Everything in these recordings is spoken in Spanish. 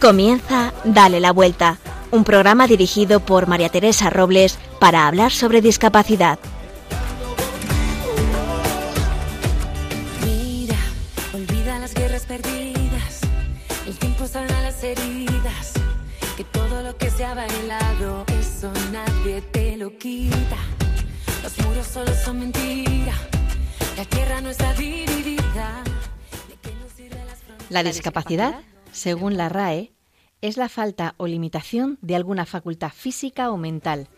Comienza Dale la Vuelta, un programa dirigido por María Teresa Robles para hablar sobre discapacidad. Mira, olvida las guerras perdidas, el tiempo sana las heridas, que todo lo que se ha bailado, eso nadie te lo quita. Los muros solo son mentira, la tierra no está dividida. ¿De qué nos sirven las? La discapacidad, según la RAE, es la falta o limitación de alguna facultad física o mental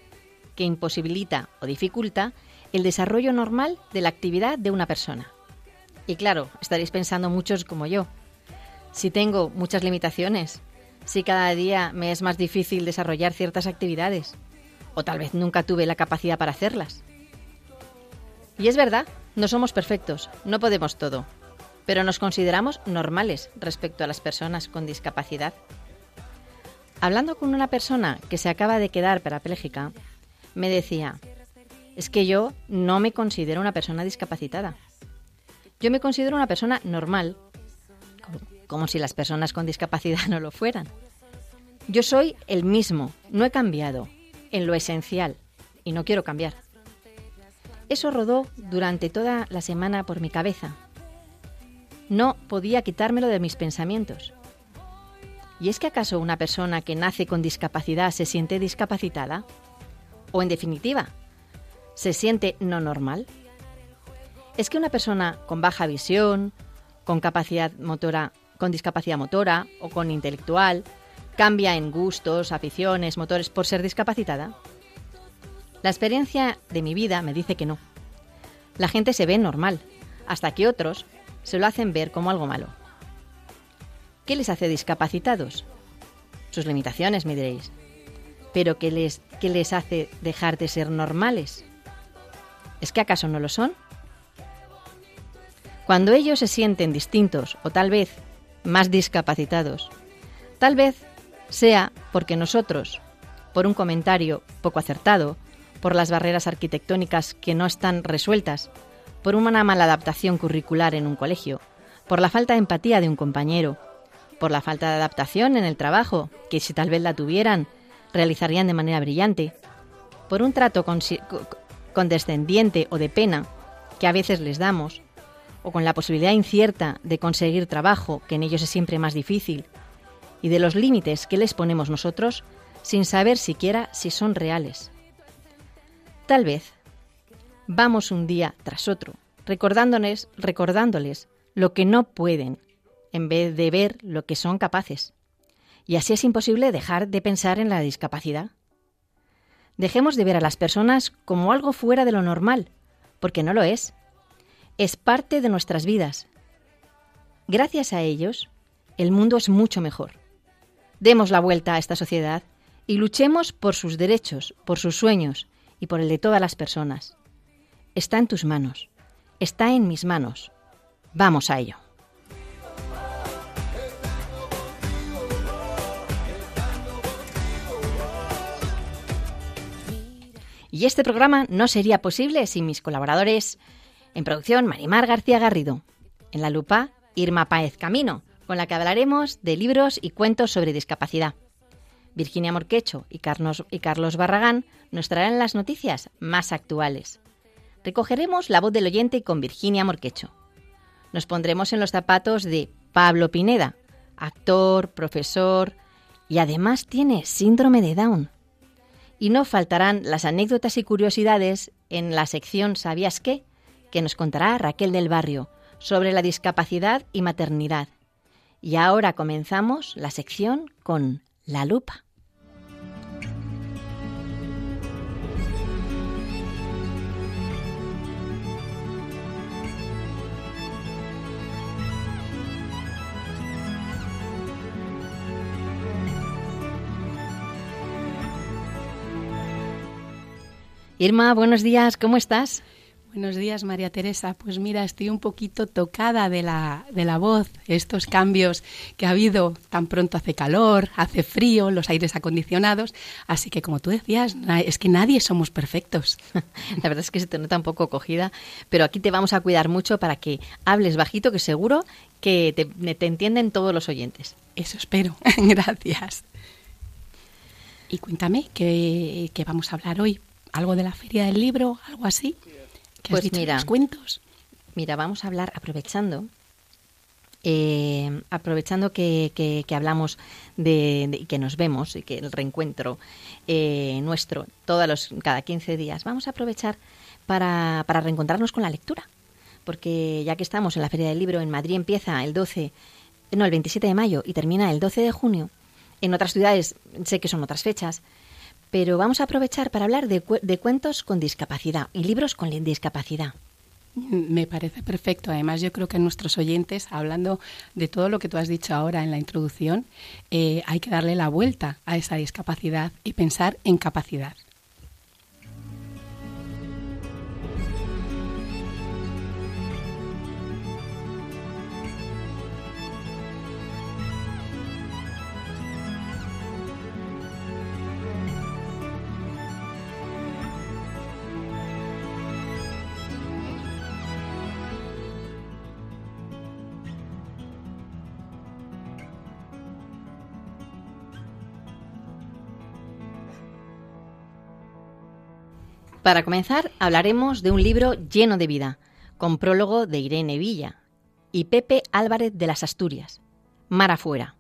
que imposibilita o dificulta el desarrollo normal de la actividad de una persona. Y claro, estaréis pensando muchos como yo. Si tengo muchas limitaciones, si cada día me es más difícil desarrollar ciertas actividades, o tal vez nunca tuve la capacidad para hacerlas. Y es verdad, no somos perfectos, no podemos todo, pero nos consideramos normales respecto a las personas con discapacidad. Hablando con una persona que se acaba de quedar parapléjica, me decía, es que yo no me considero una persona discapacitada. Yo me considero una persona normal, como, si las personas con discapacidad no lo fueran. Yo soy el mismo, no he cambiado, en lo esencial, y no quiero cambiar. Eso rodó durante toda la semana por mi cabeza. No podía quitármelo de mis pensamientos. ¿Y es que acaso una persona que nace con discapacidad se siente discapacitada? O en definitiva, ¿se siente no normal? ¿Es que una persona con baja visión, con capacidad motora, con discapacidad motora o con intelectual cambia en gustos, aficiones, motores por ser discapacitada? La experiencia de mi vida me dice que no. La gente se ve normal, hasta que otros se lo hacen ver como algo malo. ¿Qué les hace discapacitados? Sus limitaciones, me diréis. ¿Pero qué les, qué les hace dejar de ser normales? ¿Es que acaso no lo son? Cuando ellos se sienten distintos o tal vez más discapacitados, tal vez sea porque nosotros, por un comentario poco acertado, por las barreras arquitectónicas que no están resueltas, por una mala adaptación curricular en un colegio, por la falta de empatía de un compañero, por la falta de adaptación en el trabajo, que si tal vez la tuvieran, realizarían de manera brillante, por un trato condescendiente o de pena que a veces les damos, o con la posibilidad incierta de conseguir trabajo, que en ellos es siempre más difícil, y de los límites que les ponemos nosotros sin saber siquiera si son reales. Tal vez vamos un día tras otro, recordándoles, recordándoles lo que no pueden, en vez de ver lo que son capaces. Y así es imposible dejar de pensar en la discapacidad. Dejemos de ver a las personas como algo fuera de lo normal, porque no lo es. Es parte de nuestras vidas. Gracias a ellos, el mundo es mucho mejor. Demos la vuelta a esta sociedad y luchemos por sus derechos, por sus sueños y por el de todas las personas. Está en tus manos, está en mis manos. Vamos a ello. Y este programa no sería posible sin mis colaboradores en producción Marimar García Garrido, en la lupa Irma Páez Camino, con la que hablaremos de libros y cuentos sobre discapacidad. Virginia Morquecho y Carlos, y Carlos Barragán nos traerán las noticias más actuales. Recogeremos la voz del oyente con Virginia Morquecho. Nos pondremos en los zapatos de Pablo Pineda, actor, profesor y además tiene síndrome de Down. Y no faltarán las anécdotas y curiosidades en la sección ¿Sabías qué? que nos contará Raquel del Barrio sobre la discapacidad y maternidad. Y ahora comenzamos la sección con La Lupa. Irma, buenos días, ¿cómo estás? Buenos días, María Teresa. Pues mira, estoy un poquito tocada de la, de la voz, estos cambios que ha habido. Tan pronto hace calor, hace frío, los aires acondicionados. Así que, como tú decías, es que nadie somos perfectos. La verdad es que se te nota un poco cogida, pero aquí te vamos a cuidar mucho para que hables bajito, que seguro que te, te entienden todos los oyentes. Eso espero. Gracias. Y cuéntame, ¿qué, ¿qué, vamos a hablar hoy? ¿Algo de la feria del libro? ¿Algo así? pues mira, los cuentos? Mira, vamos a hablar aprovechando. Eh, aprovechando que, que, hablamos de, de, que nos vemos y que el reencuentro eh, nuestro todos los cada 15 días, vamos a aprovechar para, para reencontrarnos con la lectura. Porque ya que estamos en la Feria del Libro en Madrid empieza el 12, no, el 27 de mayo y termina el 12 de junio. En otras ciudades sé que son otras fechas, pero vamos a aprovechar para hablar de, de cuentos con discapacidad y libros con discapacidad. Me parece perfecto. Además, yo creo que nuestros oyentes, hablando de todo lo que tú has dicho ahora en la introducción, eh, hay que darle la vuelta a esa discapacidad y pensar en capacidad. Para comenzar, hablaremos de un libro lleno de vida, con prólogo de Irene Villa y Pepe Álvarez de las Asturias, Mar afuera.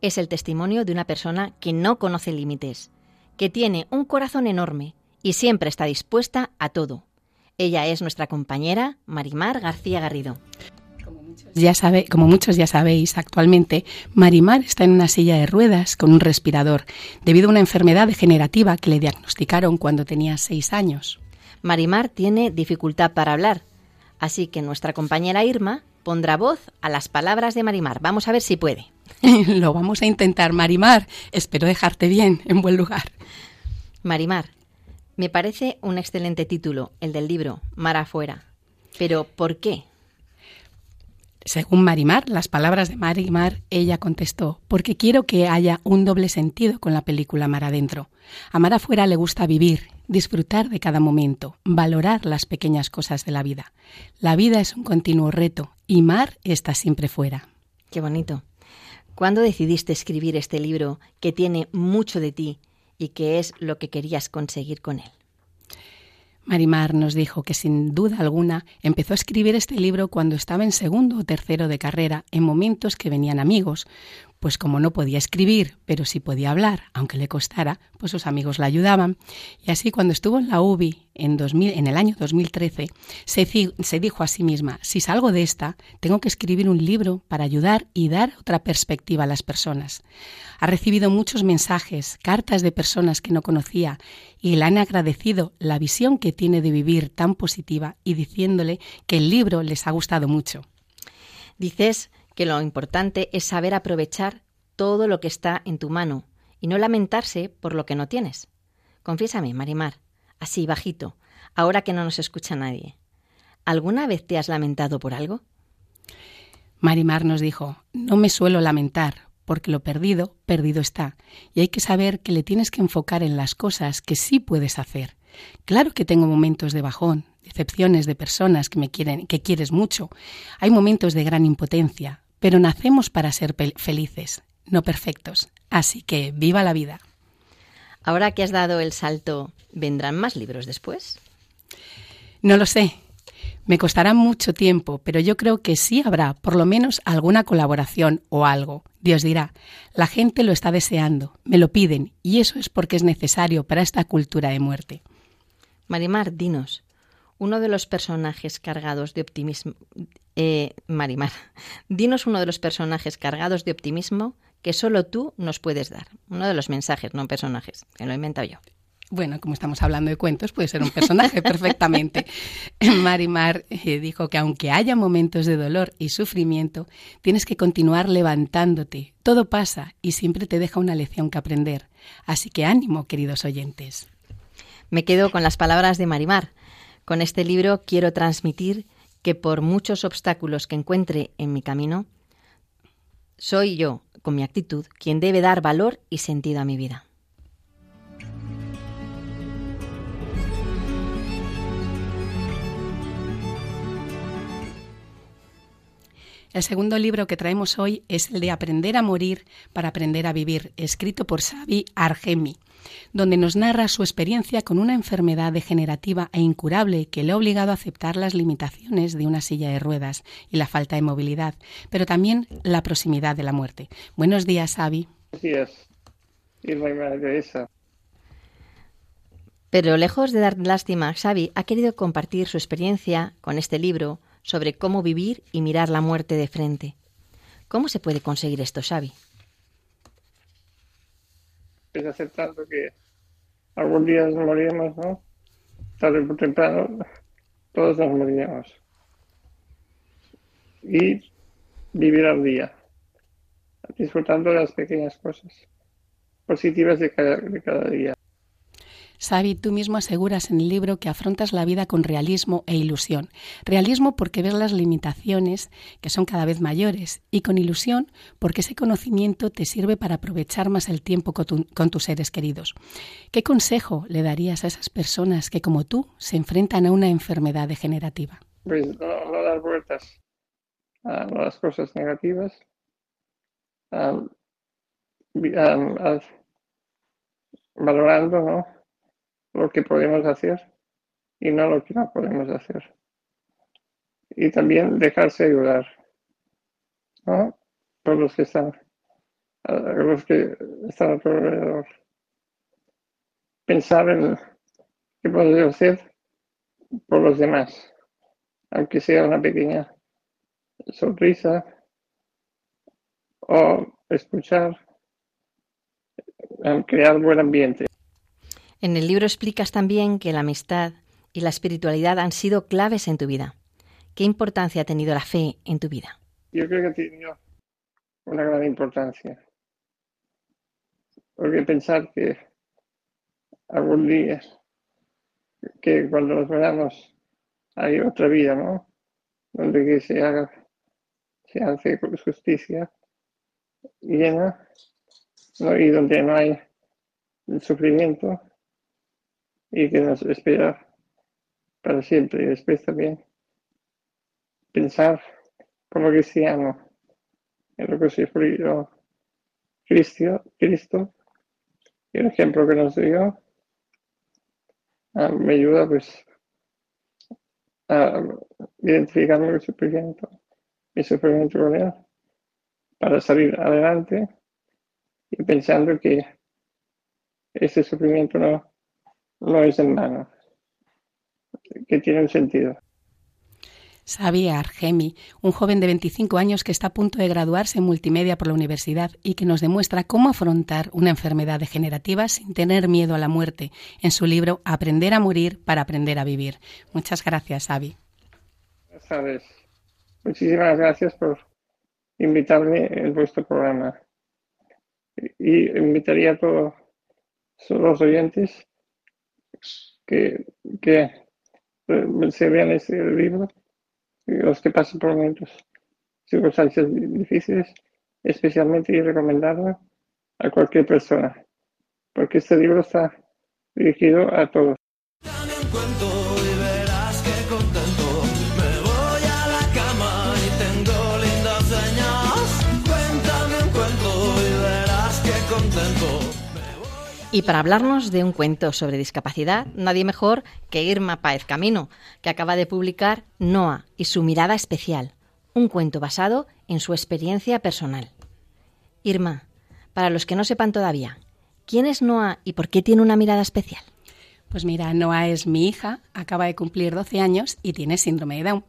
Es el testimonio de una persona que no conoce límites, que tiene un corazón enorme y siempre está dispuesta a todo. Ella es nuestra compañera Marimar García Garrido ya sabe, como muchos ya sabéis, actualmente Marimar está en una silla de ruedas con un respirador debido a una enfermedad degenerativa que le diagnosticaron cuando tenía seis años. Marimar tiene dificultad para hablar, así que nuestra compañera Irma pondrá voz a las palabras de Marimar. Vamos a ver si puede. Lo vamos a intentar, Marimar. Espero dejarte bien, en buen lugar. Marimar, me parece un excelente título, el del libro, Mar afuera. Pero, ¿por qué? Según Marimar, las palabras de Marimar, ella contestó, porque quiero que haya un doble sentido con la película Mar adentro. A Mar afuera le gusta vivir, disfrutar de cada momento, valorar las pequeñas cosas de la vida. La vida es un continuo reto y Mar está siempre fuera. Qué bonito. ¿Cuándo decidiste escribir este libro que tiene mucho de ti y que es lo que querías conseguir con él? Marimar nos dijo que sin duda alguna empezó a escribir este libro cuando estaba en segundo o tercero de carrera, en momentos que venían amigos, pues como no podía escribir, pero sí podía hablar, aunque le costara, pues sus amigos la ayudaban. Y así cuando estuvo en la UBI en, 2000, en el año 2013, se, se dijo a sí misma, si salgo de esta, tengo que escribir un libro para ayudar y dar otra perspectiva a las personas. Ha recibido muchos mensajes, cartas de personas que no conocía y le han agradecido la visión que tiene de vivir tan positiva y diciéndole que el libro les ha gustado mucho. Dices que lo importante es saber aprovechar todo lo que está en tu mano y no lamentarse por lo que no tienes. Confiésame, Marimar, así bajito, ahora que no nos escucha nadie. ¿Alguna vez te has lamentado por algo? Marimar nos dijo, no me suelo lamentar, porque lo perdido, perdido está, y hay que saber que le tienes que enfocar en las cosas que sí puedes hacer. Claro que tengo momentos de bajón, decepciones de personas que me quieren, que quieres mucho. Hay momentos de gran impotencia, pero nacemos para ser felices, no perfectos. Así que viva la vida. Ahora que has dado el salto, ¿vendrán más libros después? No lo sé. Me costará mucho tiempo, pero yo creo que sí habrá por lo menos alguna colaboración o algo. Dios dirá, la gente lo está deseando, me lo piden, y eso es porque es necesario para esta cultura de muerte. Marimar, dinos, uno de los personajes cargados de optimismo. Eh, Marimar, dinos uno de los personajes cargados de optimismo que solo tú nos puedes dar. Uno de los mensajes, no personajes, que lo he inventado yo. Bueno, como estamos hablando de cuentos, puede ser un personaje perfectamente. Marimar eh, dijo que aunque haya momentos de dolor y sufrimiento, tienes que continuar levantándote. Todo pasa y siempre te deja una lección que aprender. Así que ánimo, queridos oyentes. Me quedo con las palabras de Marimar. Con este libro quiero transmitir que por muchos obstáculos que encuentre en mi camino, soy yo, con mi actitud, quien debe dar valor y sentido a mi vida. El segundo libro que traemos hoy es el de Aprender a morir para aprender a vivir, escrito por Xavi Argemi, donde nos narra su experiencia con una enfermedad degenerativa e incurable que le ha obligado a aceptar las limitaciones de una silla de ruedas y la falta de movilidad, pero también la proximidad de la muerte. Buenos días, Xavi. Buenos días. Pero lejos de dar lástima, Xavi ha querido compartir su experiencia con este libro sobre cómo vivir y mirar la muerte de frente. ¿Cómo se puede conseguir esto, Xavi? Es aceptando que algún día nos moriremos, ¿no? Tarde o temprano, todos nos moriremos. Y vivir al día, disfrutando de las pequeñas cosas positivas de cada día. Sabi, tú mismo aseguras en el libro que afrontas la vida con realismo e ilusión. Realismo porque ves las limitaciones, que son cada vez mayores, y con ilusión porque ese conocimiento te sirve para aprovechar más el tiempo con, tus seres queridos. ¿Qué consejo le darías a esas personas que, como tú, se enfrentan a una enfermedad degenerativa? Pues no, dar vueltas a las cosas negativas, valorando, ¿no? Lo que podemos hacer y no lo que no podemos hacer. Y también dejarse ayudar ¿no? por los que están, los que están alrededor. Pensar en qué podemos hacer por los demás, aunque sea una pequeña sonrisa o escuchar, crear buen ambiente. En el libro explicas también que la amistad y la espiritualidad han sido claves en tu vida. ¿Qué importancia ha tenido la fe en tu vida? Yo creo que ha tenido una gran importancia. Porque pensar que algún día, que cuando nos veamos hay otra vida, ¿no? Donde se haga, se hace justicia llena. Y donde no hay sufrimiento, y que nos espera para siempre. Y después también pensar como cristiano en lo que sufrió Cristo, Cristo y el ejemplo que nos dio ah, me ayuda pues a identificar mi sufrimiento, mi sufrimiento con para salir adelante y pensando que ese sufrimiento no, no es en vano, que tiene un sentido. Sabía Argemi, un joven de 25 años que está a punto de graduarse en multimedia por la universidad y que nos demuestra cómo afrontar una enfermedad degenerativa sin tener miedo a la muerte en su libro Aprender a morir para aprender a vivir. Muchas gracias, Avi. Sabes. Muchísimas gracias por invitarme en vuestro programa. Y invitaría a todos los oyentes que, que se vean ese libro, los que pasan por momentos, circunstancias difíciles, especialmente y recomendado a cualquier persona, porque este libro está dirigido a todos. Y para hablarnos de un cuento sobre discapacidad, nadie mejor que Irma Páez Camino, que acaba de publicar Noa y su mirada especial, un cuento basado en su experiencia personal. Irma, para los que no sepan todavía, ¿quién es Noa y por qué tiene una mirada especial? Pues mira, Noa es mi hija, acaba de cumplir 12 años y tiene síndrome de Down.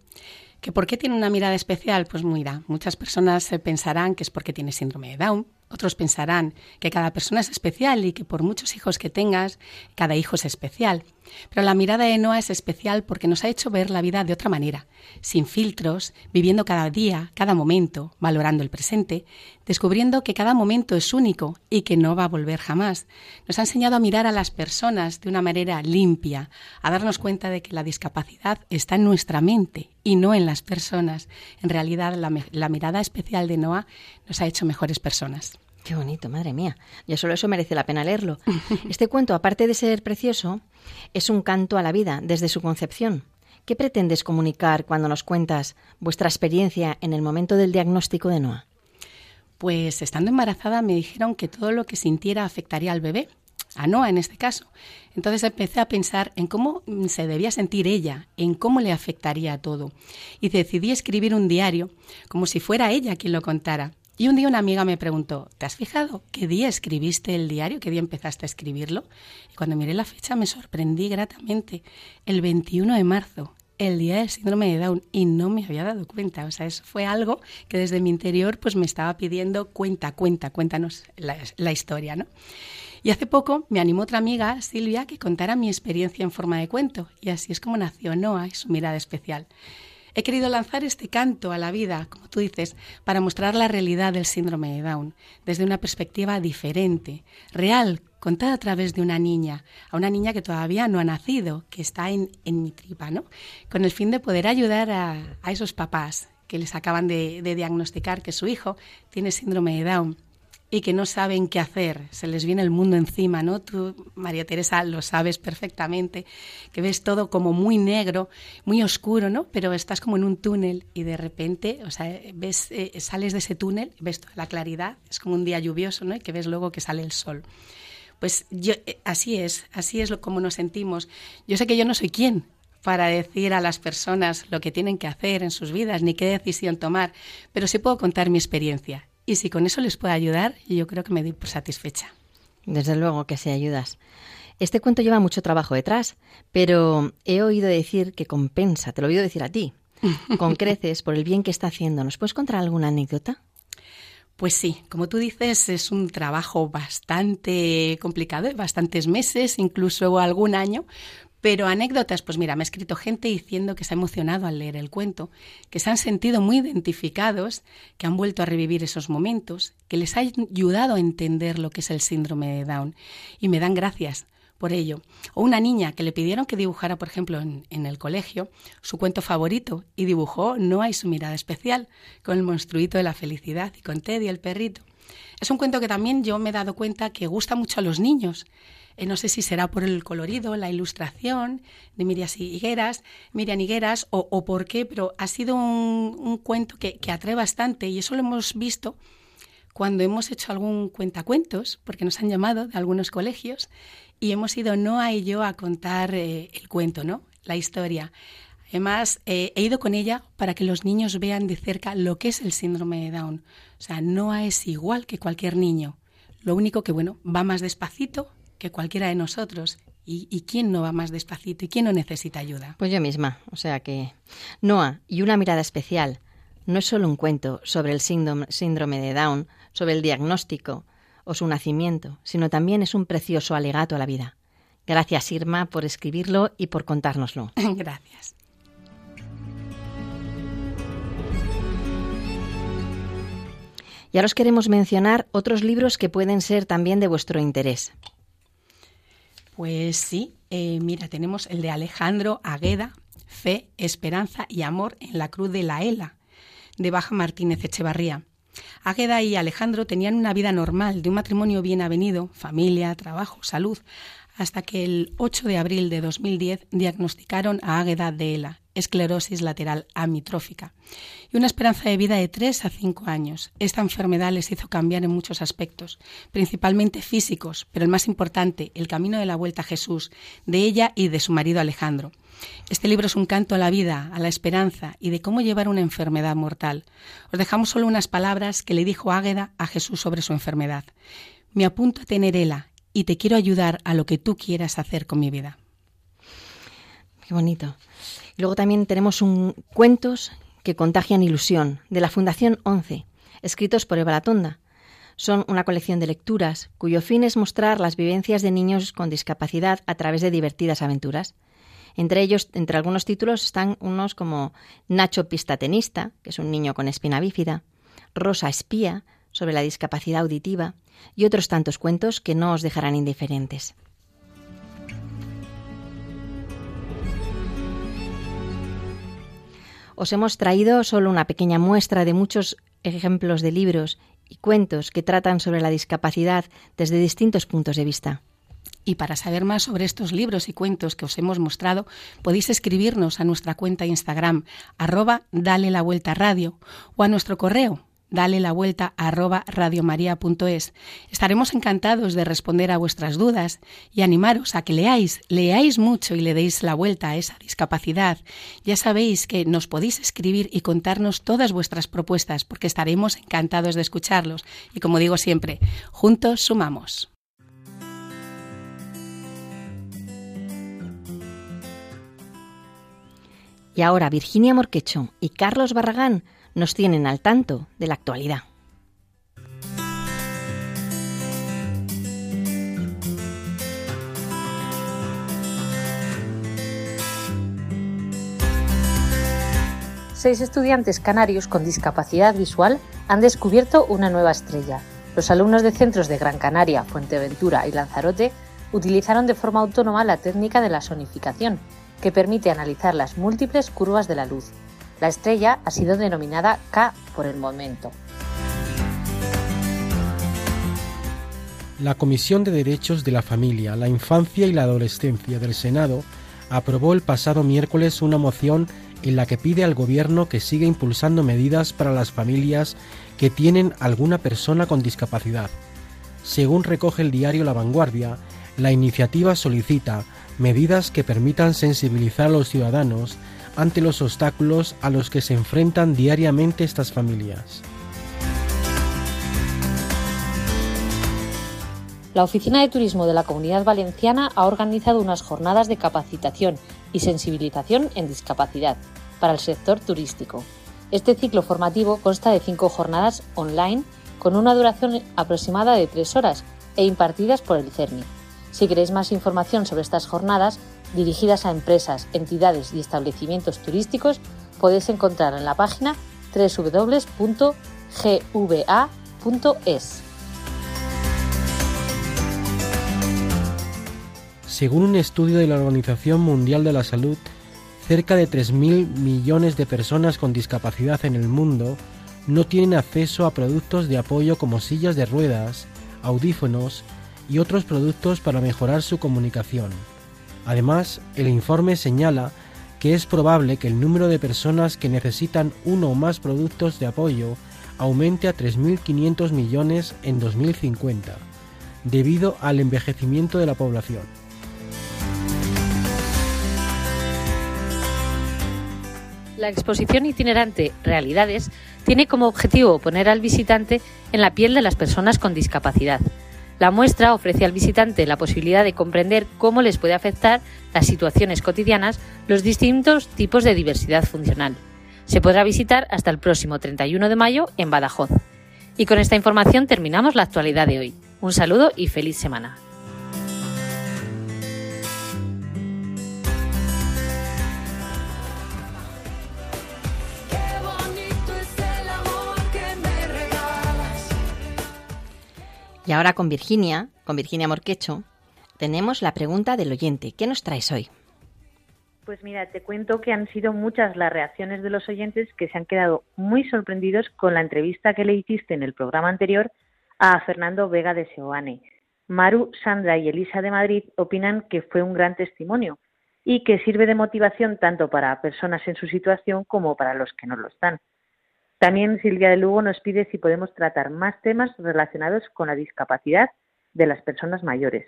¿Que ¿Por qué tiene una mirada especial? Pues mira, muchas personas pensarán que es porque tiene síndrome de Down, Otros pensarán que cada persona es especial y que por muchos hijos que tengas, cada hijo es especial. Pero la mirada de Noah es especial porque nos ha hecho ver la vida de otra manera, sin filtros, viviendo cada día, cada momento, valorando el presente, descubriendo que cada momento es único y que no va a volver jamás. Nos ha enseñado a mirar a las personas de una manera limpia, a darnos cuenta de que la discapacidad está en nuestra mente y no en las personas. En realidad, la, mirada especial de Noah nos ha hecho mejores personas. Qué bonito, madre mía. Ya solo eso merece la pena leerlo. Este cuento, aparte de ser precioso, es un canto a la vida desde su concepción. ¿Qué pretendes comunicar cuando nos cuentas vuestra experiencia en el momento del diagnóstico de Noah? Pues estando embarazada me dijeron que todo lo que sintiera afectaría al bebé, a Noah en este caso. Entonces empecé a pensar en cómo se debía sentir ella, en cómo le afectaría todo. Y decidí escribir un diario como si fuera ella quien lo contara. Y un día una amiga me preguntó, ¿te has fijado qué día escribiste el diario? ¿Qué día empezaste a escribirlo? Y cuando miré la fecha me sorprendí gratamente. El 21 de marzo, el día del síndrome de Down, y no me había dado cuenta. O sea, eso fue algo que desde mi interior pues me estaba pidiendo, cuenta, cuenta, cuéntanos la, la historia, ¿no? Y hace poco me animó otra amiga, Silvia, que contara mi experiencia en forma de cuento. Y así es como nació Noah y su mirada especial. He querido lanzar este canto a la vida, como tú dices, para mostrar la realidad del síndrome de Down desde una perspectiva diferente, real, contada a través de una niña, a una niña que todavía no ha nacido, que está en, mi tripa, ¿no? Con el fin de poder ayudar a, esos papás que les acaban de diagnosticar que su hijo tiene síndrome de Down y que no saben qué hacer, se les viene el mundo encima, ¿no? Tú, María Teresa, lo sabes perfectamente, que ves todo como muy negro, muy oscuro, ¿no? Pero estás como en un túnel y de repente, o sea, ves, eh, sales de ese túnel, ves toda la claridad, es como un día lluvioso, ¿no? Y que ves luego que sale el sol. Pues yo, eh, así es, así es lo, como nos sentimos. Yo sé que yo no soy quien para decir a las personas lo que tienen que hacer en sus vidas, ni qué decisión tomar, pero sí puedo contar mi experiencia y si con eso les puedo ayudar, yo creo que me doy por satisfecha. Desde luego que sí ayudas. Este cuento lleva mucho trabajo detrás, pero he oído decir que compensa, te lo he oído decir a ti, con creces por el bien que está haciendo. ¿Nos puedes contar alguna anécdota? Pues sí, como tú dices, es un trabajo bastante complicado, bastantes meses, incluso algún año, pero anécdotas, pues mira, me ha escrito gente diciendo que se ha emocionado al leer el cuento, que se han sentido muy identificados, que han vuelto a revivir esos momentos, que les ha ayudado a entender lo que es el síndrome de Down y me dan gracias por ello. O una niña que le pidieron que dibujara, por ejemplo, en, el colegio, su cuento favorito y dibujó No hay su mirada especial, con el monstruito de la felicidad y con Teddy el perrito. Es un cuento que también yo me he dado cuenta que gusta mucho a los niños eh, no sé si será por el colorido, la ilustración de Miriam Higueras, Miriam Higueras o, por qué, pero ha sido un, cuento que, atrae bastante y eso lo hemos visto cuando hemos hecho algún cuentacuentos, porque nos han llamado de algunos colegios y hemos ido Noa y yo a contar eh, el cuento, ¿no? La historia. Además, eh, he ido con ella para que los niños vean de cerca lo que es el síndrome de Down. O sea, Noah es igual que cualquier niño. Lo único que, bueno, va más despacito, que cualquiera de nosotros. ¿Y, quién no va más despacito? ¿Y quién no necesita ayuda? Pues yo misma. O sea que Noah y una mirada especial no es solo un cuento sobre el síndrome de Down, sobre el diagnóstico o su nacimiento, sino también es un precioso alegato a la vida. Gracias, Irma, por escribirlo y por contárnoslo. Gracias. Y ahora os queremos mencionar otros libros que pueden ser también de vuestro interés. Pues sí, eh, mira, tenemos el de Alejandro Agueda, Fe, Esperanza y Amor en la Cruz de la Ela, de Baja Martínez Echevarría. Águeda y Alejandro tenían una vida normal, de un matrimonio bien avenido, familia, trabajo, salud, hasta que el 8 de abril de 2010 diagnosticaron a Águeda de ELA, esclerosis lateral amitrófica, y una esperanza de vida de 3 a 5 años. Esta enfermedad les hizo cambiar en muchos aspectos, principalmente físicos, pero el más importante, el camino de la vuelta a Jesús, de ella y de su marido Alejandro. Este libro es un canto a la vida, a la esperanza y de cómo llevar una enfermedad mortal. Os dejamos solo unas palabras que le dijo Águeda a Jesús sobre su enfermedad. Me apunto a tener ELA y te quiero ayudar a lo que tú quieras hacer con mi vida. Qué bonito. Luego también tenemos un cuentos que contagian ilusión de la Fundación 11, escritos por Eva Latonda. Son una colección de lecturas cuyo fin es mostrar las vivencias de niños con discapacidad a través de divertidas aventuras. Entre ellos, entre algunos títulos están unos como Nacho Pistatenista, que es un niño con espina bífida, Rosa Espía, sobre la discapacidad auditiva, y otros tantos cuentos que no os dejarán indiferentes. Os hemos traído solo una pequeña muestra de muchos ejemplos de libros y cuentos que tratan sobre la discapacidad desde distintos puntos de vista. Y para saber más sobre estos libros y cuentos que os hemos mostrado, podéis escribirnos a nuestra cuenta Instagram, arroba dale la vuelta radio, o a nuestro correo, dale la vuelta a arroba radiomaria.es. Estaremos encantados de responder a vuestras dudas y animaros a que leáis, leáis mucho y le deis la vuelta a esa discapacidad. Ya sabéis que nos podéis escribir y contarnos todas vuestras propuestas porque estaremos encantados de escucharlos. Y como digo siempre, juntos sumamos. Y ahora Virginia Morquecho y Carlos Barragán nos tienen al tanto de la actualidad. Seis estudiantes canarios con discapacidad visual han descubierto una nueva estrella. Los alumnos de centros de Gran Canaria, Fuenteventura y Lanzarote utilizaron de forma autónoma la técnica de la sonificación, que permite analizar las múltiples curvas de la luz, la estrella ha sido denominada K por el momento. La Comisión de Derechos de la Familia, la Infancia y la Adolescencia del Senado aprobó el pasado miércoles una moción en la que pide al Gobierno que siga impulsando medidas para las familias que tienen alguna persona con discapacidad. Según recoge el diario La Vanguardia, la iniciativa solicita medidas que permitan sensibilizar a los ciudadanos ante los obstáculos a los que se enfrentan diariamente estas familias. La Oficina de Turismo de la Comunidad Valenciana ha organizado unas jornadas de capacitación y sensibilización en discapacidad para el sector turístico. Este ciclo formativo consta de cinco jornadas online con una duración aproximada de tres horas e impartidas por el CERNI. Si queréis más información sobre estas jornadas, dirigidas a empresas, entidades y establecimientos turísticos, podéis encontrar en la página www.gva.es. Según un estudio de la Organización Mundial de la Salud, cerca de 3.000 millones de personas con discapacidad en el mundo no tienen acceso a productos de apoyo como sillas de ruedas, audífonos y otros productos para mejorar su comunicación. Además, el informe señala que es probable que el número de personas que necesitan uno o más productos de apoyo aumente a 3.500 millones en 2050, debido al envejecimiento de la población. La exposición itinerante Realidades tiene como objetivo poner al visitante en la piel de las personas con discapacidad la muestra ofrece al visitante la posibilidad de comprender cómo les puede afectar las situaciones cotidianas los distintos tipos de diversidad funcional. Se podrá visitar hasta el próximo 31 de mayo en Badajoz. Y con esta información terminamos la actualidad de hoy. Un saludo y feliz semana. Y ahora con Virginia, con Virginia Morquecho, tenemos la pregunta del oyente. ¿Qué nos traes hoy? Pues mira, te cuento que han sido muchas las reacciones de los oyentes que se han quedado muy sorprendidos con la entrevista que le hiciste en el programa anterior a Fernando Vega de Seoane. Maru, Sandra y Elisa de Madrid opinan que fue un gran testimonio y que sirve de motivación tanto para personas en su situación como para los que no lo están. También Silvia de Lugo nos pide si podemos tratar más temas relacionados con la discapacidad de las personas mayores.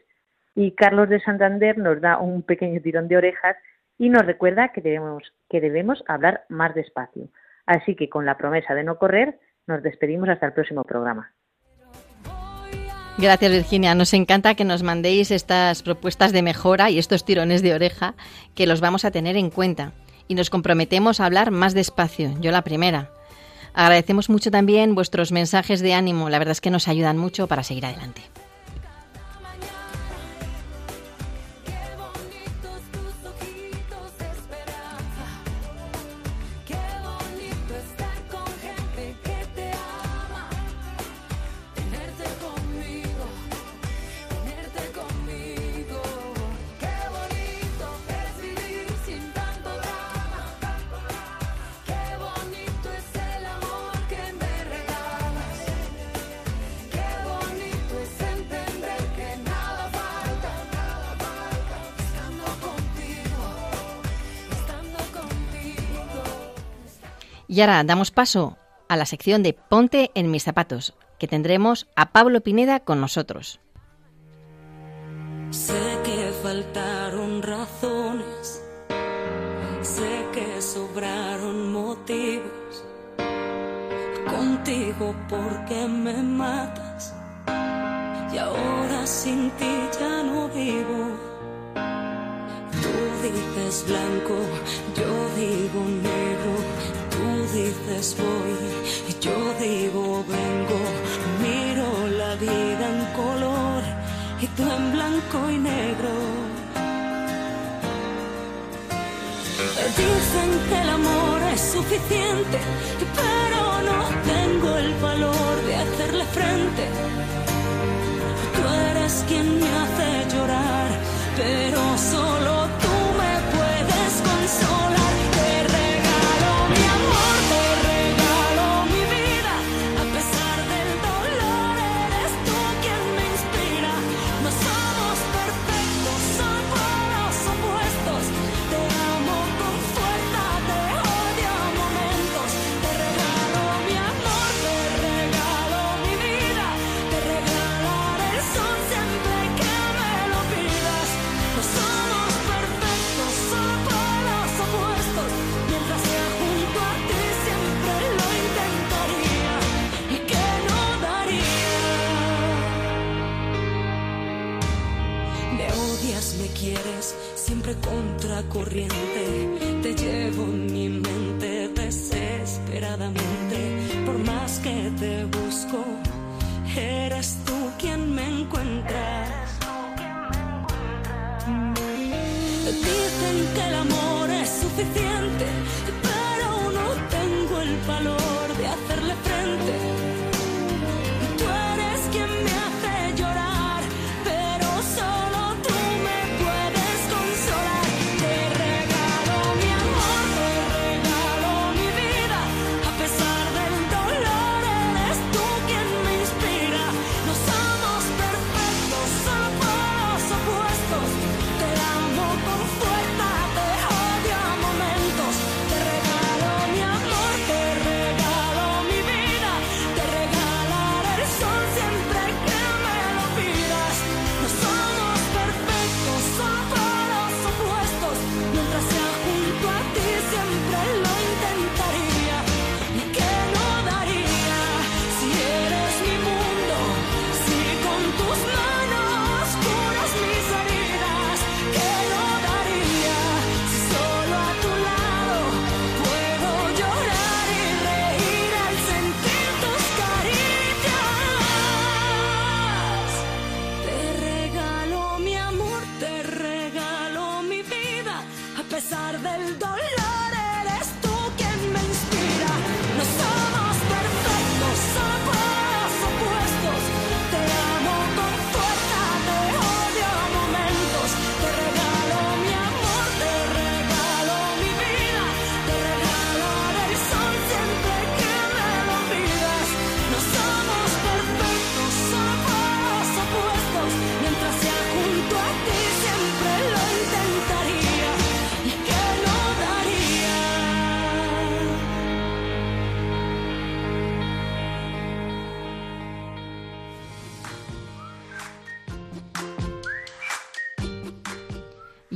Y Carlos de Santander nos da un pequeño tirón de orejas y nos recuerda que debemos, que debemos hablar más despacio. Así que con la promesa de no correr, nos despedimos hasta el próximo programa. Gracias Virginia, nos encanta que nos mandéis estas propuestas de mejora y estos tirones de oreja que los vamos a tener en cuenta y nos comprometemos a hablar más despacio, yo la primera. Agradecemos mucho también vuestros mensajes de ánimo, la verdad es que nos ayudan mucho para seguir adelante. Y ahora damos paso a la sección de Ponte en mis zapatos, que tendremos a Pablo Pineda con nosotros. Sé que faltaron razones, sé que sobraron motivos. Contigo porque me matas y ahora sin ti ya no vivo. Tú dices blanco, yo digo negro dices voy y yo digo vengo. Miro la vida en color y tú en blanco y negro. Dicen que el amor es suficiente, pero no tengo el valor de hacerle frente. Tú eres quien me hace llorar, pero solo tú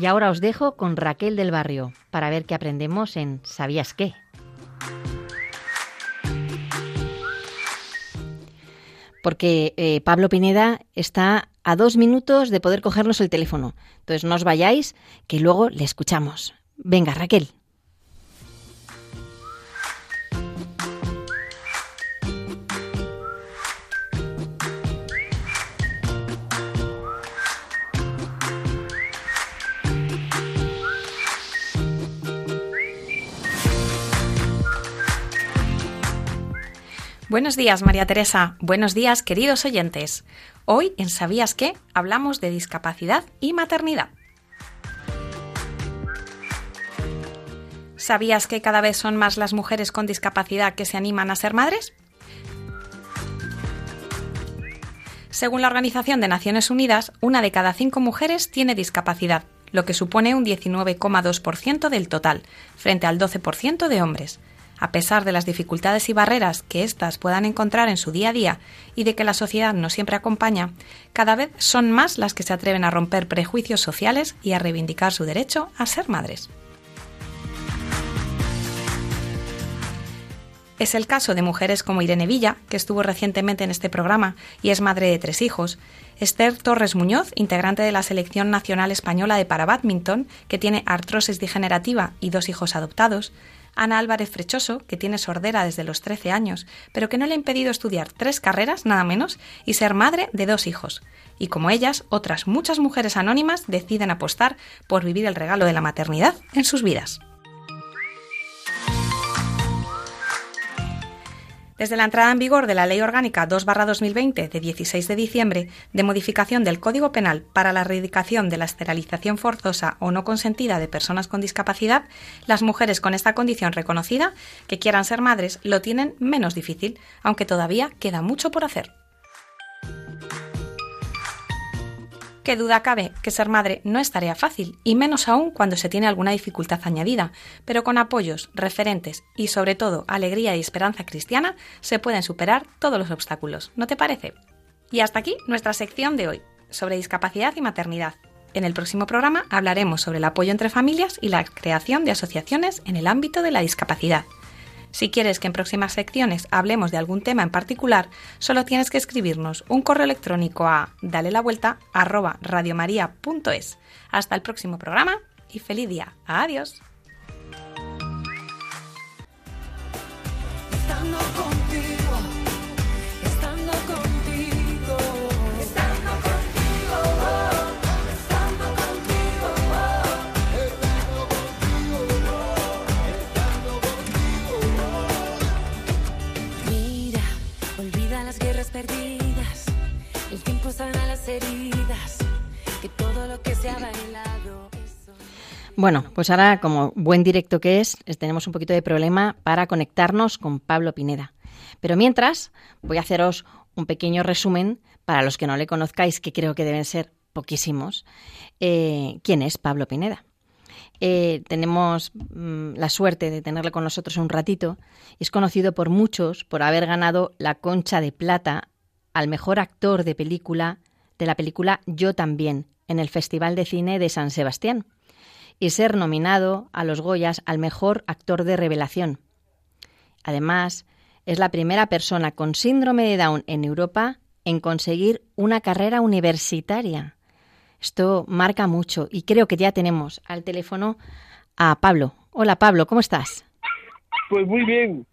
Y ahora os dejo con Raquel del Barrio para ver qué aprendemos en ¿Sabías qué? Porque eh, Pablo Pineda está a dos minutos de poder cogernos el teléfono. Entonces no os vayáis, que luego le escuchamos. Venga, Raquel. Buenos días, María Teresa. Buenos días, queridos oyentes. Hoy en ¿Sabías qué? hablamos de discapacidad y maternidad. ¿Sabías que cada vez son más las mujeres con discapacidad que se animan a ser madres? Según la Organización de Naciones Unidas, una de cada cinco mujeres tiene discapacidad, lo que supone un 19,2% del total, frente al 12% de hombres. A pesar de las dificultades y barreras que éstas puedan encontrar en su día a día y de que la sociedad no siempre acompaña, cada vez son más las que se atreven a romper prejuicios sociales y a reivindicar su derecho a ser madres. Es el caso de mujeres como Irene Villa, que estuvo recientemente en este programa y es madre de tres hijos, Esther Torres Muñoz, integrante de la Selección Nacional Española de para badminton, que tiene artrosis degenerativa y dos hijos adoptados, Ana Álvarez Frechoso, que tiene sordera desde los 13 años, pero que no le ha impedido estudiar tres carreras, nada menos, y ser madre de dos hijos. Y como ellas, otras muchas mujeres anónimas deciden apostar por vivir el regalo de la maternidad en sus vidas. Desde la entrada en vigor de la Ley Orgánica 2-2020 de 16 de diciembre de modificación del Código Penal para la erradicación de la esterilización forzosa o no consentida de personas con discapacidad, las mujeres con esta condición reconocida que quieran ser madres lo tienen menos difícil, aunque todavía queda mucho por hacer. Qué duda cabe que ser madre no es tarea fácil, y menos aún cuando se tiene alguna dificultad añadida, pero con apoyos, referentes y sobre todo alegría y esperanza cristiana se pueden superar todos los obstáculos, ¿no te parece? Y hasta aquí nuestra sección de hoy, sobre discapacidad y maternidad. En el próximo programa hablaremos sobre el apoyo entre familias y la creación de asociaciones en el ámbito de la discapacidad. Si quieres que en próximas secciones hablemos de algún tema en particular, solo tienes que escribirnos un correo electrónico a dale la vuelta. Hasta el próximo programa y feliz día. Adiós. Perdidas. El tiempo sana las heridas. Que todo lo que se ha bailado. Bueno, pues ahora, como buen directo que es, tenemos un poquito de problema para conectarnos con Pablo Pineda. Pero mientras, voy a haceros un pequeño resumen para los que no le conozcáis, que creo que deben ser poquísimos. Eh, ¿Quién es Pablo Pineda? Eh, tenemos mm, la suerte de tenerle con nosotros un ratito. Es conocido por muchos por haber ganado la Concha de Plata al mejor actor de película de la película Yo también en el Festival de Cine de San Sebastián y ser nominado a los Goyas al mejor actor de revelación. Además, es la primera persona con síndrome de Down en Europa en conseguir una carrera universitaria. Esto marca mucho y creo que ya tenemos al teléfono a Pablo. Hola Pablo, ¿cómo estás? Pues muy bien.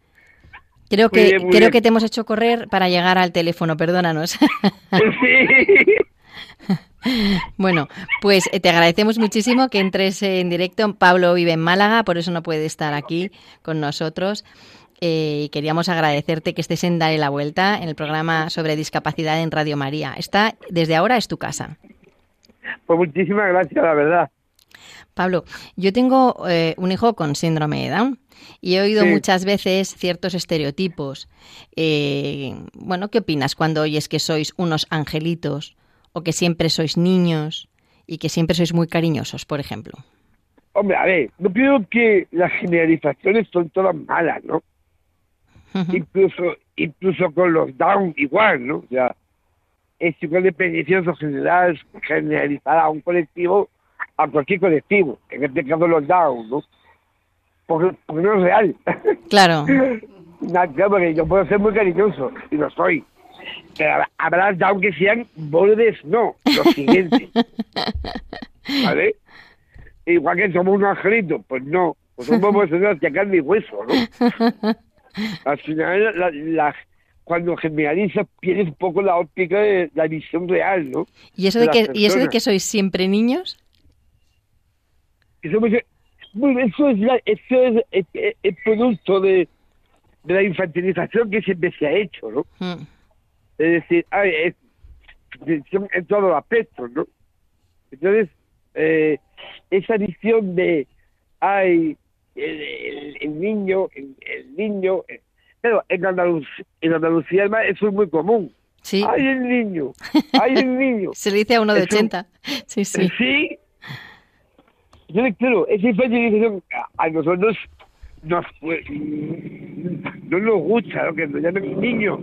Creo que creo que te hemos hecho correr para llegar al teléfono, perdónanos. Bueno, pues eh, te agradecemos muchísimo que entres en directo. Pablo vive en Málaga, por eso no puede estar aquí con nosotros. Eh, y queríamos agradecerte que estés en Dale la Vuelta en el programa sobre discapacidad en Radio María. Está desde ahora es tu casa. Pues muchísimas gracias, la verdad. Pablo, yo tengo eh, un hijo con síndrome de Down y he oído muchas veces ciertos estereotipos. Eh, bueno, ¿qué opinas cuando oyes que sois unos angelitos o que siempre sois niños y que siempre sois muy cariñosos, por ejemplo? Hombre, a ver, no creo que las generalizaciones son todas malas, ¿no? Incluso incluso con los Down igual, ¿no? O sea, es igual de beneficioso general, generalizar a un colectivo a cualquier colectivo, en este caso los down, ¿no? Porque, no es real. Claro. porque yo puedo ser muy cariñoso, y lo soy. Pero habrá down que sean bordes, no, lo siguiente. ¿Vale? Igual que somos un angelito, pues no, pues somos personas que carne y hueso, ¿no? Al final, la, la, cuando generalizas pierdes un poco la óptica de la visión real, ¿no? ¿Y eso de, que, ¿y eso de que sois siempre niños? Eso, eso es, eso es, el producto de, de la infantilización que siempre se ha hecho, ¿no? Mm. Es decir, hay, es- son en todos los aspectos, ¿no? Entonces, eh, esa visión de, ay, el, el- el niño, el, el niño, eh, pero en, en Andalucía eso es muy común. Sí. Ay, el niño, ay, el niño. Se le dice a uno de Es un- 80. Sí, sí. Sí. Entonces, claro, esa infantilización a, a nosotros nos, pues, no nos gusta, ¿no? que nos llamen niño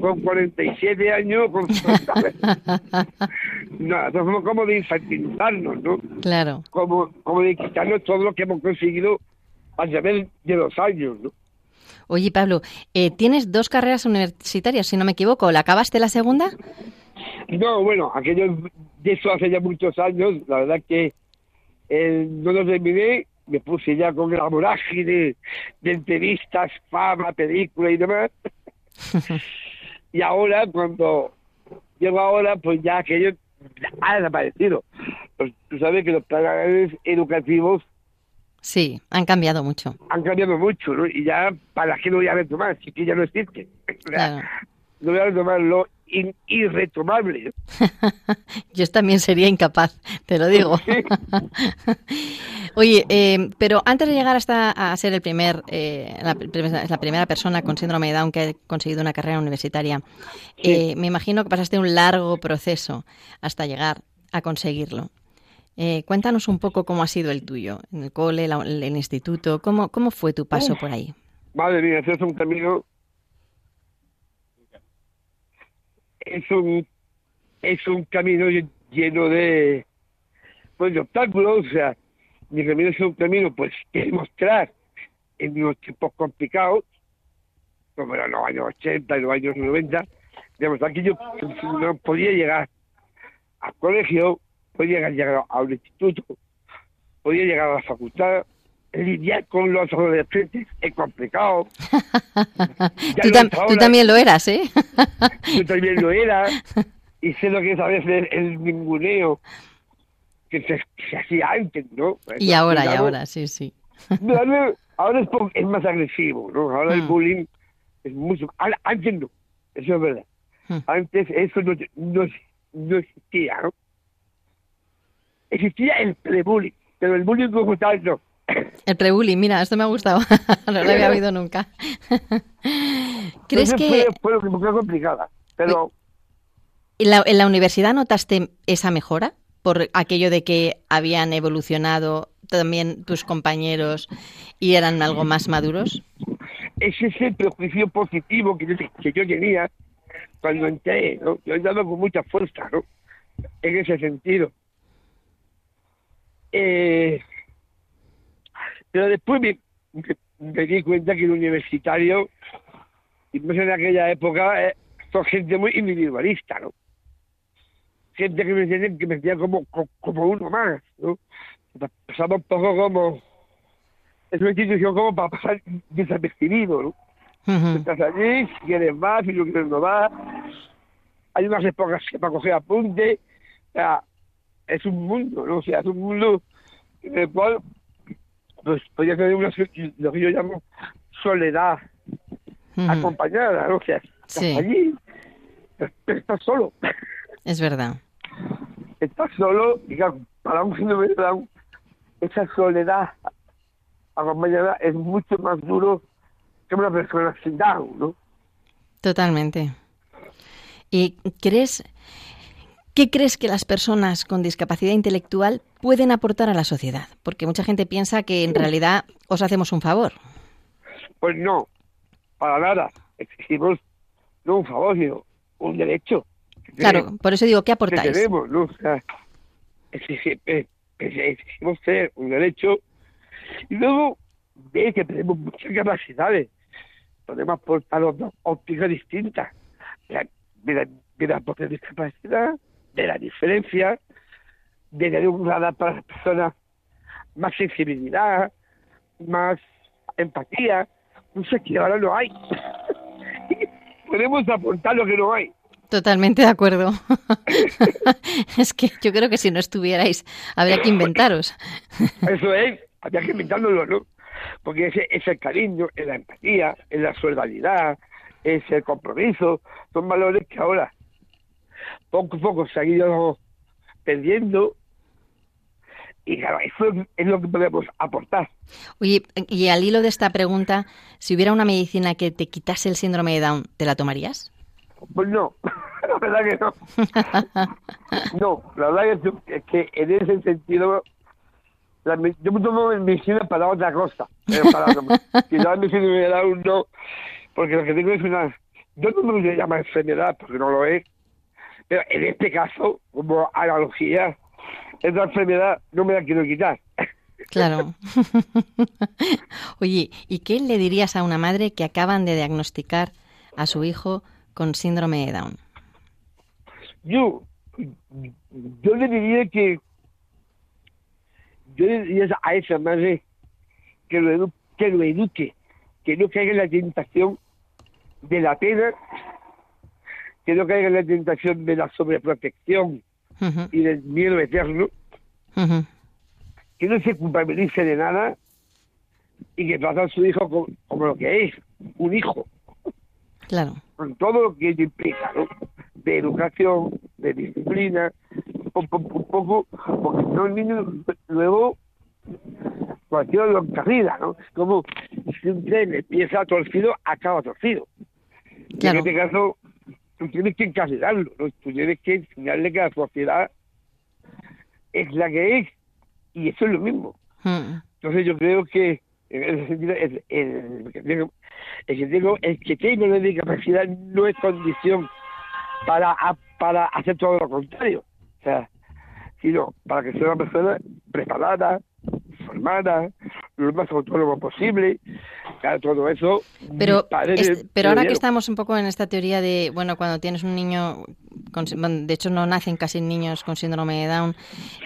con 47 años, con... no, nosotros somos como de infantilizarnos, ¿no? Claro. Como, como de quitarnos todo lo que hemos conseguido a través de los años, ¿no? Oye, Pablo, eh, tienes dos carreras universitarias, si no me equivoco. ¿La acabaste la segunda? No, bueno, aquello de eso hace ya muchos años, la verdad que eh, no lo terminé, me puse ya con la vorágine de entrevistas, fama, película y demás. y ahora, cuando llego ahora, pues ya aquello ha desaparecido. Pues tú sabes que los planes educativos Sí, han cambiado mucho. han cambiado mucho, ¿no? Y ya, ¿para qué lo voy a retomar? Si que ya no existe. Claro. No voy a retomar lo in- irretomable. Yo también sería incapaz, te lo digo. Oye, eh, pero antes de llegar hasta a ser el primer, eh, la primera persona con síndrome de Down que ha conseguido una carrera universitaria, eh, me imagino que pasaste un largo proceso hasta llegar a conseguirlo. Eh, cuéntanos un poco cómo ha sido el tuyo, en el cole, la- el, instituto, cómo, cómo fue tu paso Uf. por ahí. Madre mía, ese es un camino. Es un, es un camino lle- lleno de, pues, de obstáculos. O sea, mi camino es un camino, pues, que demostrar en unos tiempos complicados, como eran los años 80 y los años 90, demostrar que yo no podía llegar al colegio, podía llegar, llegar a un instituto, podía llegar a la facultad, lidiar con los adolescentes es complicado. Tú, tam- también lo eras, ¿eh? Yo también lo era y sé lo que es a veces el ninguneo que se, hacía antes, ¿no? y ahora, y ahora, sí, sí. ahora, es, es más agresivo, ¿no? Ahora el Mm. bullying es mucho... ahora- Antes no, eso es verdad. Mm. Antes eso no, no, no existía, ¿no? Existía el pre-bullying, pero el bullying tal no. El pre-bullying, mira, esto me ha gustado. no lo había oído nunca. ¿Crees Entonces que Fue, fue una complicada, pero... en la, en la universidad notaste esa mejora? Por aquello de que habían evolucionado también tus compañeros y eran algo más maduros. es ese prejuicio positivo que yo, que yo tenía cuando entré, ¿no? Yo andaba con mucha fuerza, ¿no? En ese sentido. Eh, pero después me, me- me di cuenta que el universitario, y más en aquella época, eh, son gente muy individualista, ¿no? Gente que me entienden que me sentía como, co- como uno más, ¿no? Pasaba un poco como... Es una institución como para pasar desapercibido, ¿no? Ujú. Estás allí, si quieres más, si no quieres no vas. Hay unas épocas que para coger apunte. O sea, es un mundo, ¿no? O sea, es un mundo en el cual pues podría tener una, lo que yo llamo soledad acompañada, ¿no? O sea, Sí. allí, estás solo. Es verdad. Estás solo y claro, para un síndrome de Down, esa soledad acompañada es mucho más duro que una persona sin Down, ¿no? Totalmente. ¿Y crees qué crees que las personas con discapacidad intelectual pueden aportar a la sociedad? Porque mucha gente piensa que en realidad os hacemos un favor. Pues no, para nada. Exigimos no un favor, sino un derecho. Claro, por eso digo, ¿qué que aportáis? tenemos, ¿no? O sea, eh, exigimos tener un derecho y luego ver que tenemos muchas capacidades. Podemos aportar otra óptica distinta de la, de la, de la propia discapacidad, de la diferencia, de tener un radar para las personas más sensibilidad, más empatía. No sé, que ahora no hay. Podemos aportar lo que no hay. Totalmente de acuerdo. es que yo creo que si no estuvierais, habría que inventaros. Eso es, había que inventándolo, ¿no? porque ese es el cariño, es la empatía, es la solidaridad, es el compromiso, son valores que ahora poco a poco se han ido perdiendo y claro, eso es lo que podemos aportar. Oye, y al hilo de esta pregunta, si hubiera una medicina que te quitase el síndrome de Down, ¿te la tomarías? Pues no, la verdad que no. No, la verdad que, es que en ese sentido, la, yo me tomo medicina para otra cosa. Eh, para quitar mi síndrome de Down no, porque lo que tengo es una... Yo no me voy a llamar enfermedad, porque no lo es, pero en este caso, como analogía, esa enfermedad no me la quiero quitar. Claro. Oye, ¿y qué le dirías a una madre que acaban de diagnosticar a su hijo con síndrome de Down? Yo, yo le diría que yo le diría a esa madre que lo, que lo eduque, que no caiga en la tentación de la pena, que no caiga en la tentación de la sobreprotección y del miedo eterno, que no se culpabilice de nada y que trata a su hijo como, lo que es, un hijo. Claro. Con todo lo que ello implica, ¿no? De educación, de disciplina, un, poco, porque no el niño luego cualquier lo encarrila, ¿no? Como si un tren empieza torcido, acaba torcido. En este caso, tú tienes que encarrilarlo, ¿no? Tú tienes que enseñarle que la sociedad es la que es y eso es lo mismo. Hmm. Entonces yo creo que en ese sentido el, el, que tengo, el que tengo el que tengo una discapacidad no es condición para para hacer todo lo contrario, o sea, sino para que sea una persona preparada, formada, lo más autónomo posible, todo eso. Pero, pero ahora que estamos un poco en esta teoría de, bueno, cuando tienes un niño, de hecho no nacen casi niños con síndrome de Down,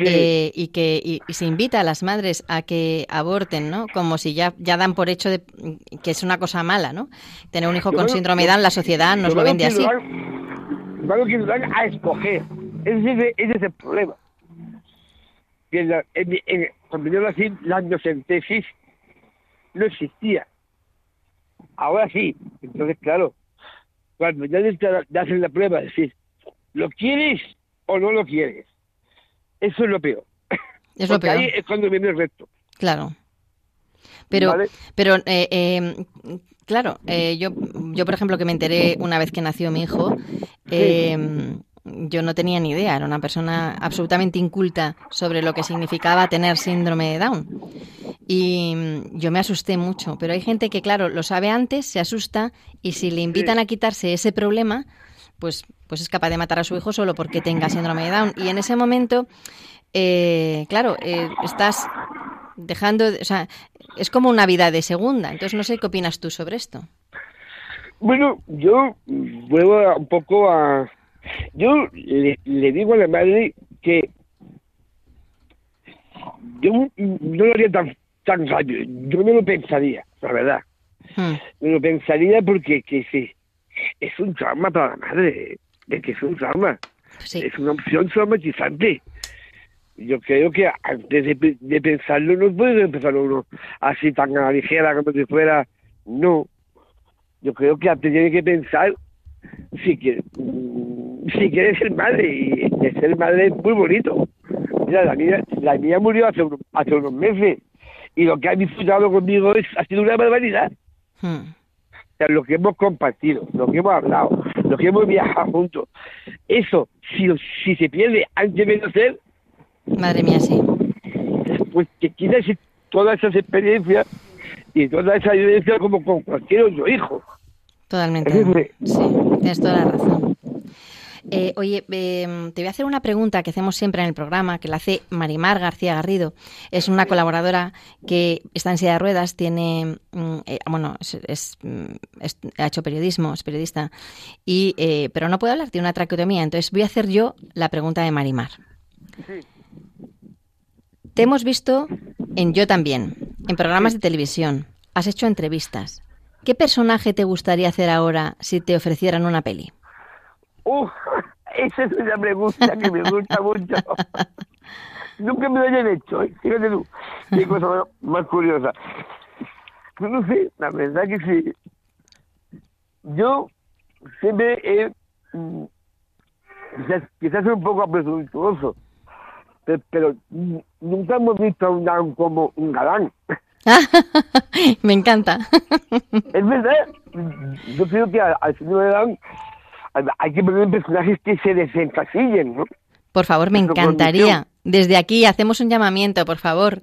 eh, y que y, se invita a las madres a que aborten, ¿no? Como si ya, ya dan por hecho de que es una cosa mala, ¿no? Tener un hijo con síndrome de Down, la sociedad nos lo vende así. Claro dan a escoger. Ese, ese es el problema. Que en en, cuando yo nací, la tesis no existía. Ahora sí. Entonces, claro, cuando ya te hacen la prueba, decir, ¿lo quieres o no lo quieres? Eso es lo peor. Es lo peor. Ahí es cuando viene el resto. Claro. Pero, pero eh, eh, claro, eh, yo, yo, por ejemplo, que me enteré una vez que nació mi hijo, eh, yo no tenía ni idea, era una persona absolutamente inculta sobre lo que significaba tener síndrome de Down. Y mm, yo me asusté mucho, pero hay gente que, claro, lo sabe antes, se asusta y si le invitan a quitarse ese problema, pues, pues es capaz de matar a su hijo solo porque tenga síndrome de Down. Y en ese momento, eh, claro, eh, estás dejando, o sea, es como una vida de segunda. Entonces, no sé qué opinas tú sobre esto. Bueno, yo vuelvo un poco a, yo le, digo a la madre que yo no lo haría tan, tan rápido, yo no lo pensaría, la verdad. Hmm. No lo pensaría porque que sí, es un trauma para la madre, es que es un trauma. Es una opción traumatizante. Yo creo que antes de, de pensarlo no puede empezar uno así tan a la ligera como si fuera, no. Yo creo que antes tiene que pensar si que si quieres ser madre y ser madre es muy bonito. Mira, la mía, la mía murió hace, hace unos meses y lo que ha disfrutado conmigo es, ha sido una barbaridad. Hmm. O sea, lo que hemos compartido, lo que hemos hablado, lo que hemos viajado juntos, eso, si, si se pierde antes de nacer, madre mía, sí. Pues que quizás todas esas experiencias y toda esa vivencia como con cualquier otro hijo. Totalmente. Sí, tienes toda la razón. Eh, oye, em, te voy a hacer una pregunta que hacemos siempre en el programa, que la hace Marimar García Garrido. Es una colaboradora que está en silla de ruedas, tiene, mm, eh, bueno, mm, es, ha hecho periodismo, es periodista, y, eh, pero no puede hablar, tiene una traqueotomía. Entonces voy a hacer yo la pregunta de Marimar. Te hemos visto en Yo también, en programas de televisión, has hecho entrevistas. ¿Qué personaje te gustaría hacer ahora si te ofrecieran una peli? Uf, esa es una pregunta que me gusta mucho. Nunca me lo hayan hecho, ¿eh? fíjate tú, qué cosa más curiosa. Pues no sé, la verdad que sí. Yo siempre he, mm, quizás, quizás soy un poco presuntuoso, pe- pero nunca hemos visto a un Down como un galán. Me encanta. Es verdad, yo creo que al, al señor Down hay que poner personajes que se desencasillen, ¿no? Por favor, me encantaría. Desde aquí hacemos un llamamiento, por favor.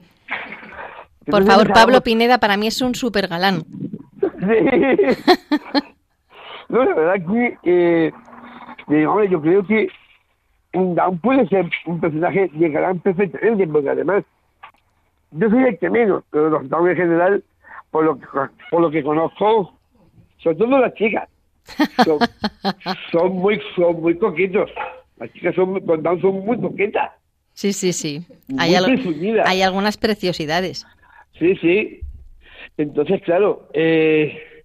Por favor, Pablo Pineda para mí es un super galán. Sí. No, la verdad que, eh, yo creo que un Down puede ser un personaje de galán perfectamente, porque además, yo soy el que menos, pero los en general, por lo que, por lo que conozco, sobre todo las chicas, son, son muy son muy coquetos. Las chicas son, los Down son muy coquetas. Sí, sí, sí. Hay, al- hay algunas preciosidades. Sí, sí. Entonces, claro, eh,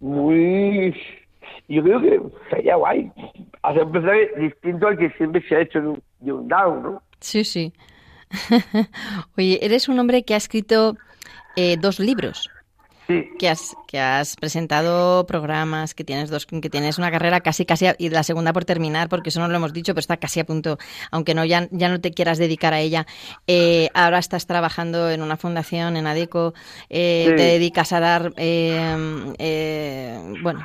muy... Yo creo que sería guay hacer un personaje distinto al que siempre se ha hecho de un, de un down, ¿no? Sí, sí. Oye, eres un hombre que ha escrito eh, dos libros. Que has, que has presentado programas, que tienes dos, que tienes una carrera casi casi a- y la segunda por terminar, porque eso no lo hemos dicho, pero está casi a punto, aunque no ya, ya no te quieras dedicar a ella. Eh, ahora estás trabajando en una fundación, en ADECO, eh, Sí. te dedicas a dar, eh, eh, bueno,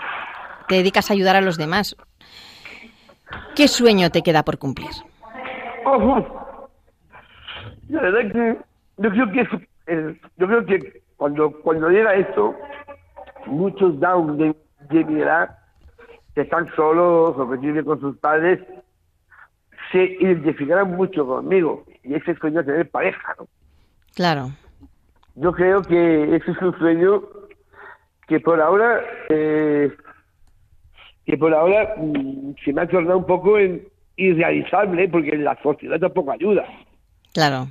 te dedicas a ayudar a los demás. ¿Qué sueño te queda por cumplir? Ojo. La verdad que yo creo que yo creo que cuando cuando llega esto, muchos down de, de mi edad que están solos o que viven con sus padres se identificarán mucho conmigo y ese sueño tener pareja, ¿no? Claro. Yo creo que ese es un sueño que por ahora eh, que por ahora mm, se me ha tornado un poco en irrealizable porque la sociedad tampoco ayuda. Claro.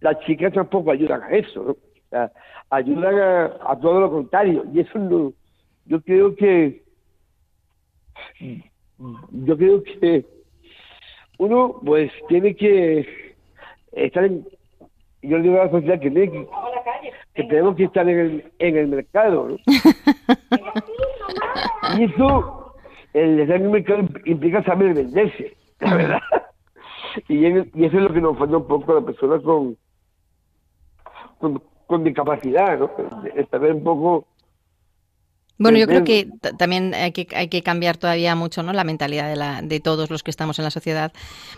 Las chicas tampoco ayudan a eso, ¿no? Sea, ayudan a, a todo lo contrario y eso no, yo creo que yo creo que uno pues tiene que estar en yo le digo a la sociedad que, tiene que, que tenemos que estar en el, en el mercado ¿no? y eso el estar en el mercado implica saber venderse la verdad y, en- y eso es lo que nos falta un poco a las personas con con, con discapacidad ¿no? Saber un poco Bueno, yo creo que también hay que, hay que cambiar todavía mucho ¿no? la mentalidad de, la, de todos los que estamos en la sociedad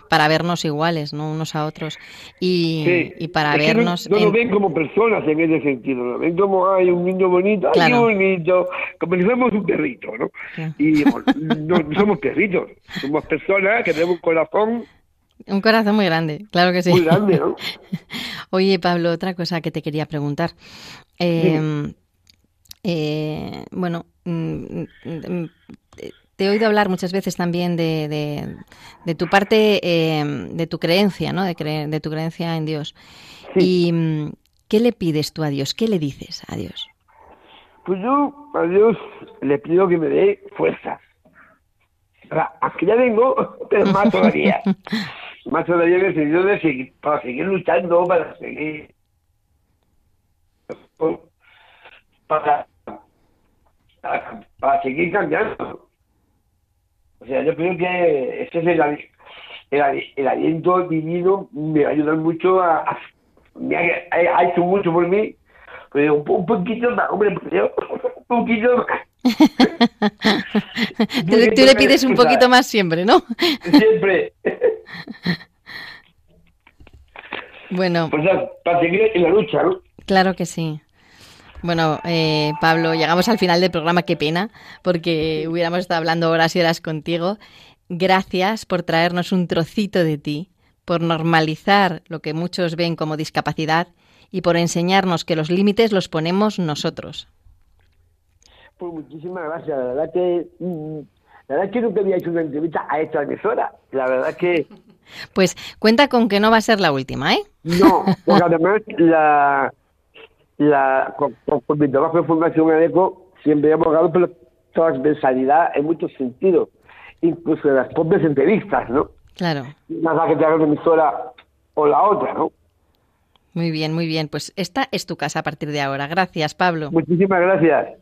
para vernos iguales, ¿no? unos a otros. Y, Sí. y para Es que no- vernos... No, en- nos ven como personas en ese sentido, nos ven como, ay, un niño bonito, ay, Claro. qué bonito, como si fuéramos un perrito, ¿no? Y bueno, no, no somos perritos, somos personas que tenemos un corazón Un corazón muy grande, claro que sí. muy grande, ¿no? Oye, Pablo, otra cosa que te quería preguntar. Eh, eh, bueno, mm, mm, te he oído hablar muchas veces también de, de- de tu parte, eh, de tu creencia, ¿no? De, cre- de tu creencia en Dios. ¿Y mm, qué le pides tú a Dios? ¿Qué le dices a Dios? Pues yo a Dios le pido que me dé fuerza. Ahora, Aunque ya tengo, pero más todavía. más todavía en el sentido de seguir, para seguir luchando, para seguir. Para, para, seguir cambiando. O sea, yo creo que ese es el, el, el aliento divino, me va a ayudar mucho a. a- me ha, hecho mucho por mí, pero un, un poquito más, hombre, un poquito. Tú, le- tú le pides un poquito más siempre, ¿no? Siempre. Bueno. Pues para seguir en la lucha, ¿no? Claro que sí. Bueno, eh, Pablo, llegamos al final del programa, qué pena, porque hubiéramos estado hablando horas y horas contigo. Gracias por traernos un trocito de ti, por normalizar lo que muchos ven como discapacidad y por enseñarnos que los límites los ponemos nosotros. Pues muchísimas gracias. La verdad que. mm, La verdad que nunca había hecho una entrevista a esta emisora. La verdad que. Pues cuenta con que no va a ser la última, ¿eh? No, porque además la, la con, con- con mi trabajo en Fundación ADECO siempre he abogado por la transversalidad en muchos sentidos, incluso en las propias entrevistas, ¿no? Claro. Nada que te haga una emisora o la otra, ¿no? Muy bien, muy bien. Pues esta es tu casa a partir de ahora. Gracias, Pablo. Muchísimas gracias.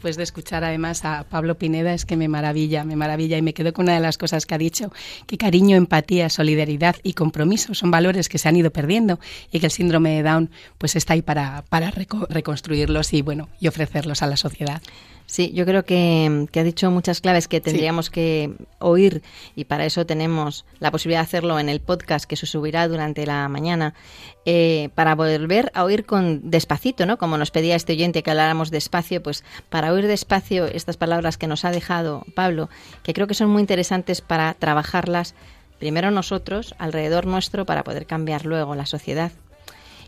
Después de escuchar además a Pablo Pineda es que me maravilla, me maravilla y me quedo con una de las cosas que ha dicho, que cariño, empatía, solidaridad y compromiso son valores que se han ido perdiendo y que el síndrome de Down pues está ahí para, para reconstruirlos y bueno, y ofrecerlos a la sociedad. Sí, yo creo que, ha dicho muchas claves que tendríamos que oír y para eso tenemos la posibilidad de hacerlo en el podcast que se subirá durante la mañana eh, para volver a oír con despacito, ¿no? Como nos pedía este oyente que habláramos despacio, pues para oír despacio estas palabras que nos ha dejado Pablo, que creo que son muy interesantes para trabajarlas primero nosotros, alrededor nuestro, para poder cambiar luego la sociedad.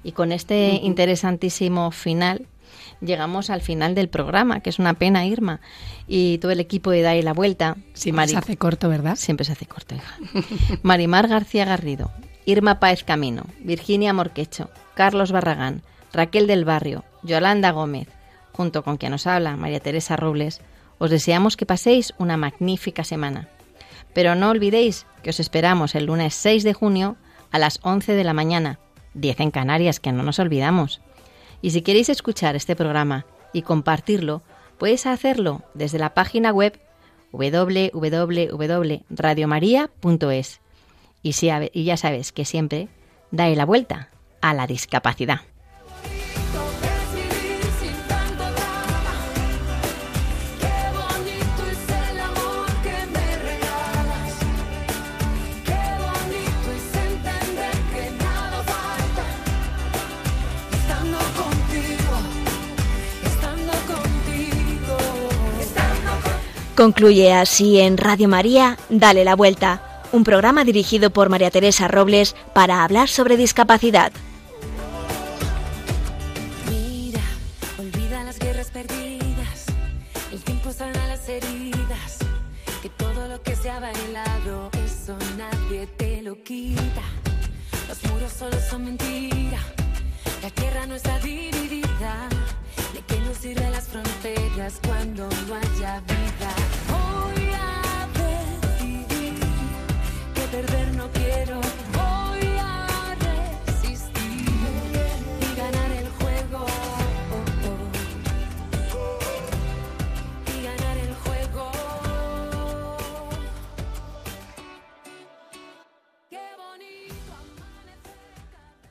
Y con este interesantísimo final llegamos al final del programa, que es una pena, Irma. Y todo el equipo de Dai la Vuelta. Siempre se hace corto, ¿verdad? Siempre se hace corto, hija. Marimar García Garrido, Irma Páez Camino, Virginia Morquecho, Carlos Barragán, Raquel del Barrio, Yolanda Gómez, junto con quien nos habla, María Teresa Robles, os deseamos que paséis una magnífica semana. Pero no olvidéis que os esperamos el lunes 6 de junio a las 11 de la mañana, 10 en Canarias, que no nos olvidamos. Y si queréis escuchar este programa y compartirlo, podéis hacerlo desde la página web www.radiomaria.es. Y, y ya sabes que siempre dale la vuelta a la discapacidad. Concluye así en Radio María, Dale la Vuelta, un programa dirigido por María Teresa Robles para hablar sobre discapacidad. Mira, olvida las guerras perdidas, el tiempo sana las heridas, que todo lo que se ha bailado, eso nadie te lo quita. Los muros solo son mentira, la tierra no está dividida, ¿de qué nos sirven las fronteras cuando no haya vida?